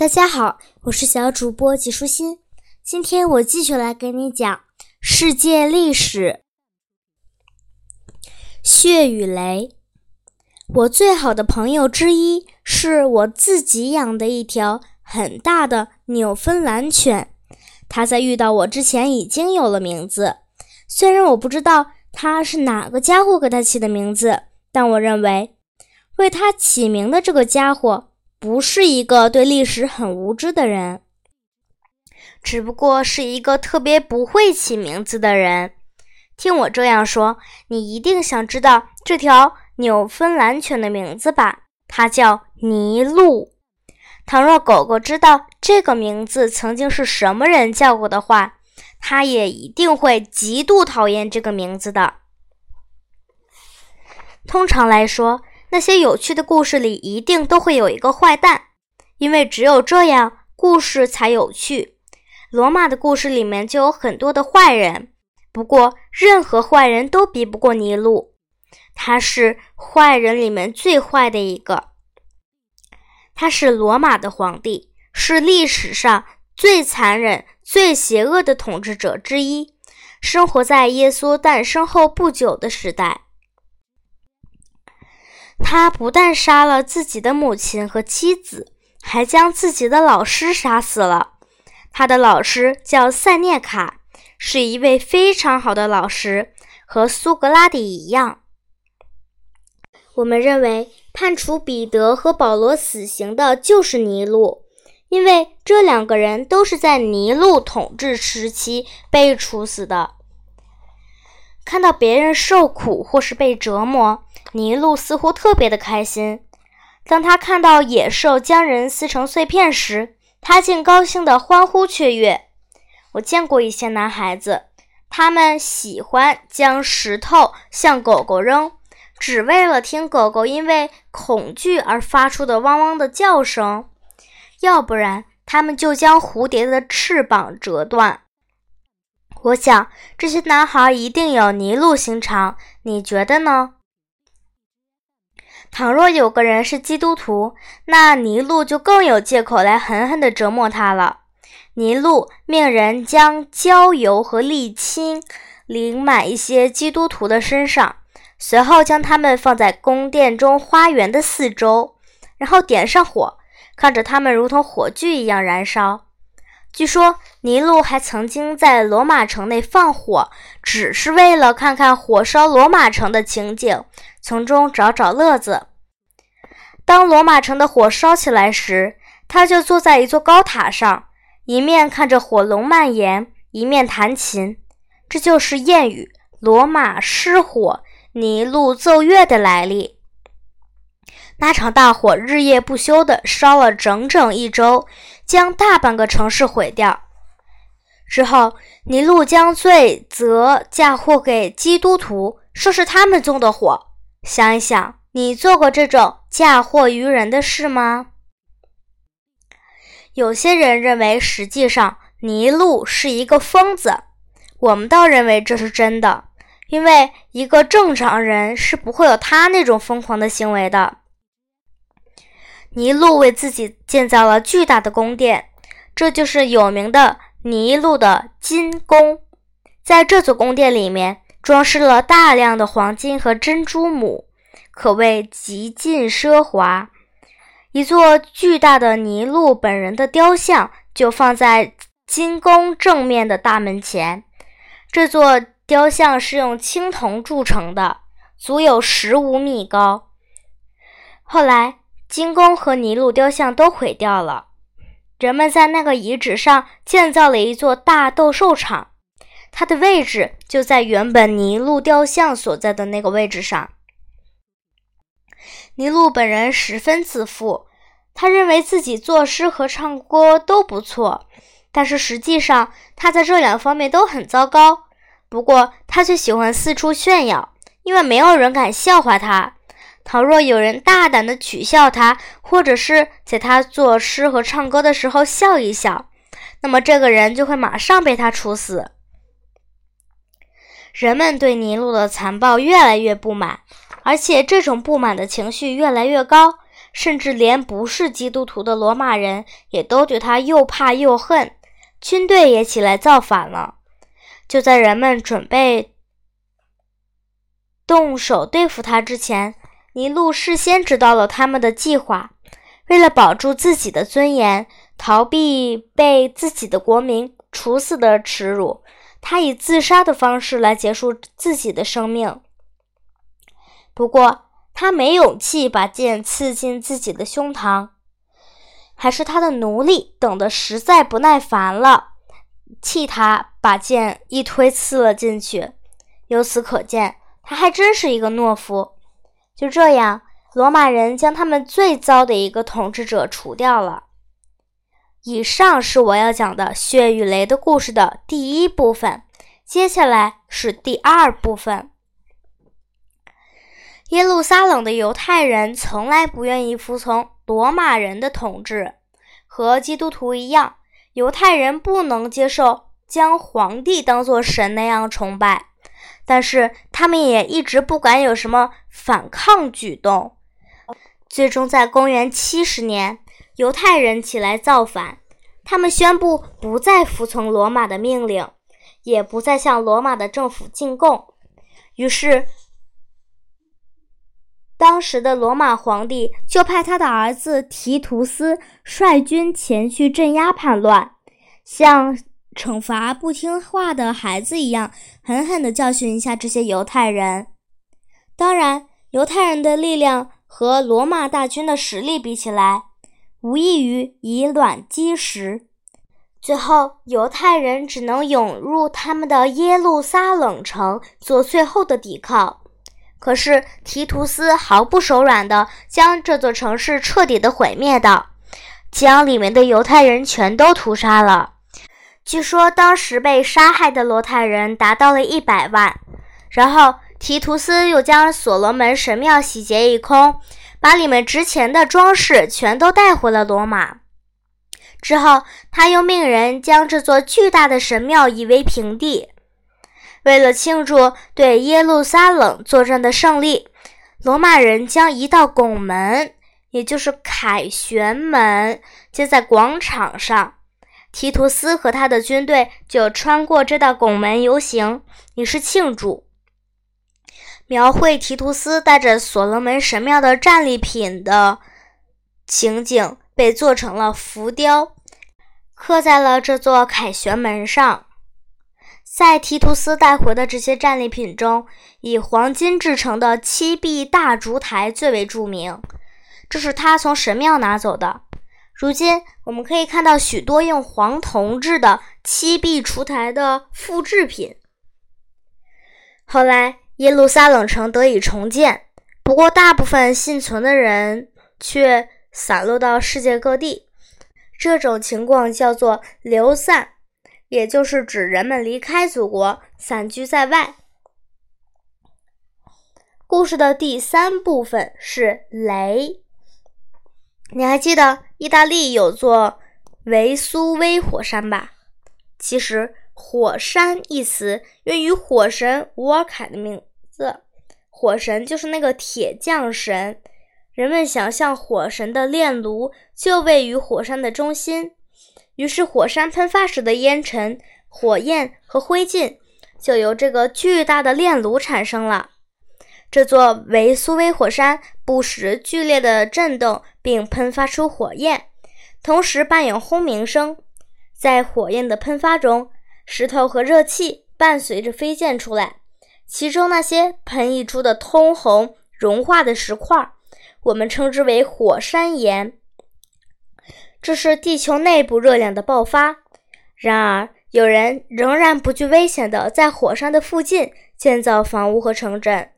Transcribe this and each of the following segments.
大家好，我是小主播纪舒心。今天我继续来给你讲世界历史。血与雷。我最好的朋友之一是我自己养的一条很大的纽芬兰犬。它在遇到我之前已经有了名字，虽然我不知道它是哪个家伙给它起的名字，但我认为为它起名的这个家伙。不是一个对历史很无知的人，只不过是一个特别不会起名字的人。听我这样说，你一定想知道这条纽芬兰犬的名字吧？它叫尼禄。倘若狗狗知道这个名字曾经是什么人叫过的话，它也一定会极度讨厌这个名字的。通常来说。那些有趣的故事里一定都会有一个坏蛋，因为只有这样故事才有趣。罗马的故事里面就有很多的坏人，不过任何坏人都比不过尼禄，他是坏人里面最坏的一个。他是罗马的皇帝，是历史上最残忍、最邪恶的统治者之一，生活在耶稣诞生后不久的时代。他不但杀了自己的母亲和妻子，还将自己的老师杀死了。他的老师叫塞涅卡，是一位非常好的老师，和苏格拉底一样。我们认为判处彼得和保罗死刑的就是尼禄，因为这两个人都是在尼禄统治时期被处死的。看到别人受苦或是被折磨。尼禄似乎特别的开心。当他看到野兽将人撕成碎片时，他竟高兴的欢呼雀跃。我见过一些男孩子，他们喜欢将石头向狗狗扔，只为了听狗狗因为恐惧而发出的汪汪的叫声；要不然，他们就将蝴蝶的翅膀折断。我想，这些男孩一定有尼禄心肠，你觉得呢？倘若有个人是基督徒，那尼禄就更有借口来狠狠地折磨他了。尼禄命人将焦油和沥青淋满一些基督徒的身上，随后将他们放在宫殿中花园的四周，然后点上火，看着他们如同火炬一样燃烧。据说尼禄还曾经在罗马城内放火，只是为了看看火烧罗马城的情景，从中找找乐子。当罗马城的火烧起来时，他就坐在一座高塔上，一面看着火龙蔓延，一面弹琴。这就是谚语“罗马失火，尼禄奏乐”的来历。那场大火日夜不休地烧了整整一周，将大半个城市毁掉。之后，尼禄将罪责嫁祸给基督徒，说是他们纵的火。想一想，你做过这种嫁祸于人的事吗？有些人认为，实际上尼禄是一个疯子。我们倒认为这是真的，因为一个正常人是不会有他那种疯狂的行为的。尼禄为自己建造了巨大的宫殿，这就是有名的尼禄的金宫。在这座宫殿里面，装饰了大量的黄金和珍珠母，可谓极尽奢华。一座巨大的尼禄本人的雕像就放在金宫正面的大门前。这座雕像是用青铜铸成的，足有十五米高。后来。金宫和尼禄雕像都毁掉了，人们在那个遗址上建造了一座大斗兽场，它的位置就在原本尼禄雕像所在的那个位置上。尼禄本人十分自负，他认为自己作诗和唱歌都不错，但是实际上他在这两方面都很糟糕。不过他却喜欢四处炫耀，因为没有人敢笑话他。倘若有人大胆的取笑他，或者是在他作诗和唱歌的时候笑一笑，那么这个人就会马上被他处死。人们对尼禄的残暴越来越不满，而且这种不满的情绪越来越高，甚至连不是基督徒的罗马人也都对他又怕又恨，军队也起来造反了。就在人们准备动手对付他之前，尼禄事先知道了他们的计划。为了保住自己的尊严，逃避被自己的国民处死的耻辱，他以自杀的方式来结束自己的生命。不过，他没勇气把剑刺进自己的胸膛，还是他的奴隶等得实在不耐烦了，替他把剑一推刺了进去。由此可见，他还真是一个懦夫。就这样。罗马人将他们最糟的一个统治者除掉了。以上是我要讲的《血与雷》的故事的第一部分，接下来是第二部分。耶路撒冷的犹太人从来不愿意服从罗马人的统治，和基督徒一样，犹太人不能接受将皇帝当作神那样崇拜，但是他们也一直不敢有什么反抗举动。最终，在公元七十年，犹太人起来造反。他们宣布不再服从罗马的命令，也不再向罗马的政府进贡。于是，当时的罗马皇帝就派他的儿子提图斯率军前去镇压叛乱，像惩罚不听话的孩子一样，狠狠地教训一下这些犹太人。当然，犹太人的力量。和罗马大军的实力比起来，无异于以卵击石。最后，犹太人只能涌入他们的耶路撒冷城做最后的抵抗。可是，提图斯毫不手软地将这座城市彻底的毁灭的，将里面的犹太人全都屠杀了。据说，当时被杀害的罗太人达到了一百万。然后。提图斯又将所罗门神庙洗劫一空，把里面值钱的装饰全都带回了罗马。之后，他又命人将这座巨大的神庙夷为平地。为了庆祝对耶路撒冷作战的胜利，罗马人将一道拱门，也就是凯旋门，接在广场上。提图斯和他的军队就穿过这道拱门游行，以示庆祝。描绘提图斯带着所罗门神庙的战利品的情景被做成了浮雕，刻在了这座凯旋门上。在提图斯带回的这些战利品中，以黄金制成的七壁大烛台最为著名，这是他从神庙拿走的。如今我们可以看到许多用黄铜制的七壁烛台的复制品。后来。耶路撒冷城得以重建，不过大部分幸存的人却散落到世界各地。这种情况叫做流散，也就是指人们离开祖国，散居在外。故事的第三部分是雷。你还记得意大利有座维苏威火山吧？其实“火山”一词源于火神乌尔凯的名字。火神就是那个铁匠神，人们想象火神的炼炉就位于火山的中心，于是火山喷发时的烟尘、火焰和灰烬就由这个巨大的炼炉产生了。这座维苏威火山不时剧烈的震动，并喷发出火焰，同时伴有轰鸣声。在火焰的喷发中，石头和热气伴随着飞溅出来。其中那些喷溢出的通红融化的石块，我们称之为火山岩。这是地球内部热量的爆发。然而，有人仍然不惧危险地在火山的附近建造房屋和城镇，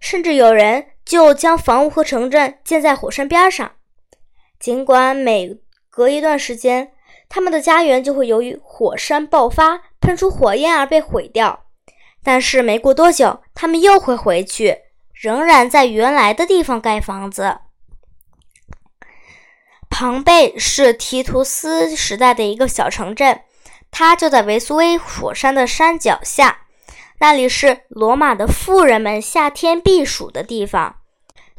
甚至有人就将房屋和城镇建在火山边上。尽管每隔一段时间，他们的家园就会由于火山爆发喷出火焰而被毁掉。但是没过多久，他们又会回去，仍然在原来的地方盖房子。庞贝是提图斯时代的一个小城镇，它就在维苏威火山的山脚下，那里是罗马的富人们夏天避暑的地方。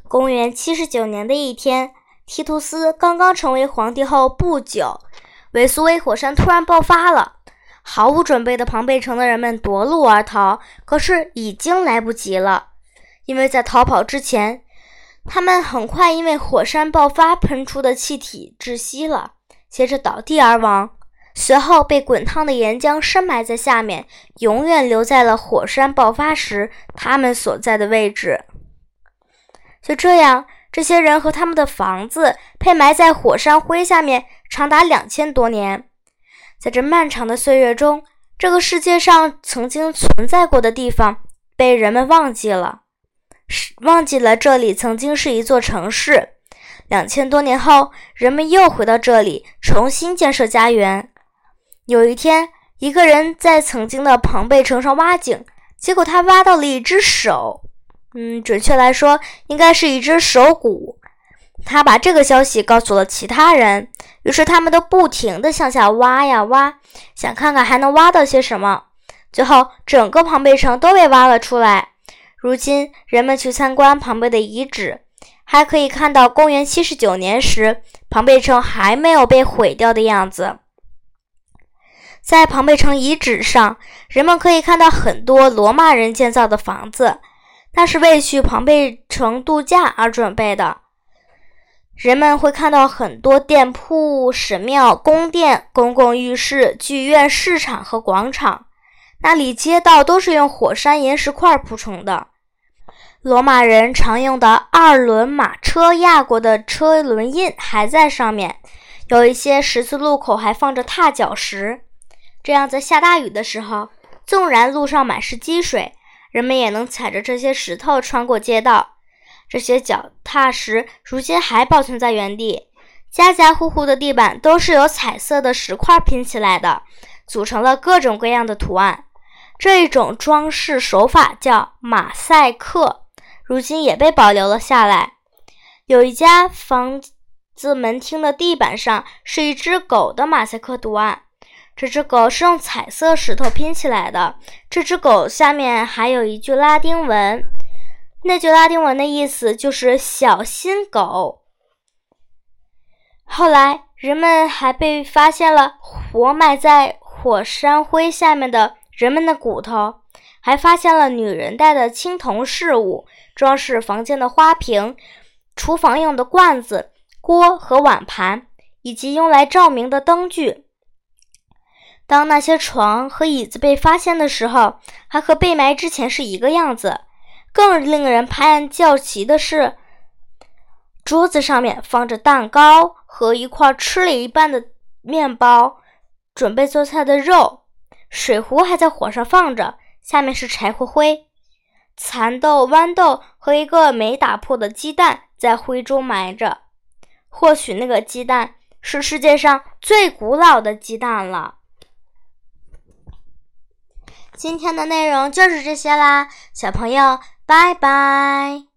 公元七十九年的一天，提图斯刚刚成为皇帝后不久，维苏威火山突然爆发了。毫无准备的庞贝城的人们夺路而逃，可是已经来不及了，因为在逃跑之前，他们很快因为火山爆发喷出的气体窒息了，接着倒地而亡，随后被滚烫的岩浆深埋在下面，永远留在了火山爆发时他们所在的位置。就这样，这些人和他们的房子被埋在火山灰下面，长达两千多年。在这漫长的岁月中，这个世界上曾经存在过的地方被人们忘记了，是忘记了这里曾经是一座城市。两千多年后，人们又回到这里，重新建设家园。有一天，一个人在曾经的庞贝城上挖井，结果他挖到了一只手，嗯，准确来说，应该是一只手骨。他把这个消息告诉了其他人，于是他们都不停地向下挖呀挖，想看看还能挖到些什么。最后，整个庞贝城都被挖了出来。如今，人们去参观庞贝的遗址，还可以看到公元七十九年时庞贝城还没有被毁掉的样子。在庞贝城遗址上，人们可以看到很多罗马人建造的房子，那是为去庞贝城度假而准备的。人们会看到很多店铺、神庙、宫殿、公共浴室、剧院、市场和广场，那里街道都是用火山岩石块铺成的。罗马人常用的二轮马车压过的车轮印还在上面，有一些十字路口还放着踏脚石，这样在下大雨的时候，纵然路上满是积水，人们也能踩着这些石头穿过街道。这些脚踏石如今还保存在原地，家家户户的地板都是由彩色的石块拼起来的，组成了各种各样的图案。这一种装饰手法叫马赛克，如今也被保留了下来。有一家房子门厅的地板上是一只狗的马赛克图案，这只狗是用彩色石头拼起来的。这只狗下面还有一句拉丁文。那句拉丁文的意思就是“小心狗”。后来，人们还被发现了活埋在火山灰下面的人们的骨头，还发现了女人戴的青铜饰物、装饰房间的花瓶、厨房用的罐子、锅和碗盘，以及用来照明的灯具。当那些床和椅子被发现的时候，还和被埋之前是一个样子。更令人拍案叫奇的是，桌子上面放着蛋糕和一块吃了一半的面包，准备做菜的肉，水壶还在火上放着，下面是柴火灰，蚕豆、豌豆和一个没打破的鸡蛋在灰中埋着。或许那个鸡蛋是世界上最古老的鸡蛋了。今天的内容就是这些啦，小朋友。拜拜。